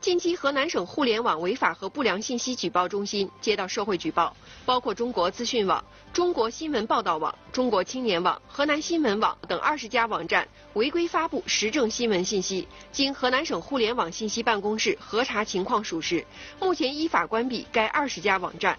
近期，河南省互联网违法和不良信息举报中心接到社会举报，包括中国资讯网、中国新闻报道网、中国青年网、河南新闻网等二十家网站违规发布时政新闻信息。经河南省互联网信息办公室核查情况属实，目前依法关闭该二十家网站。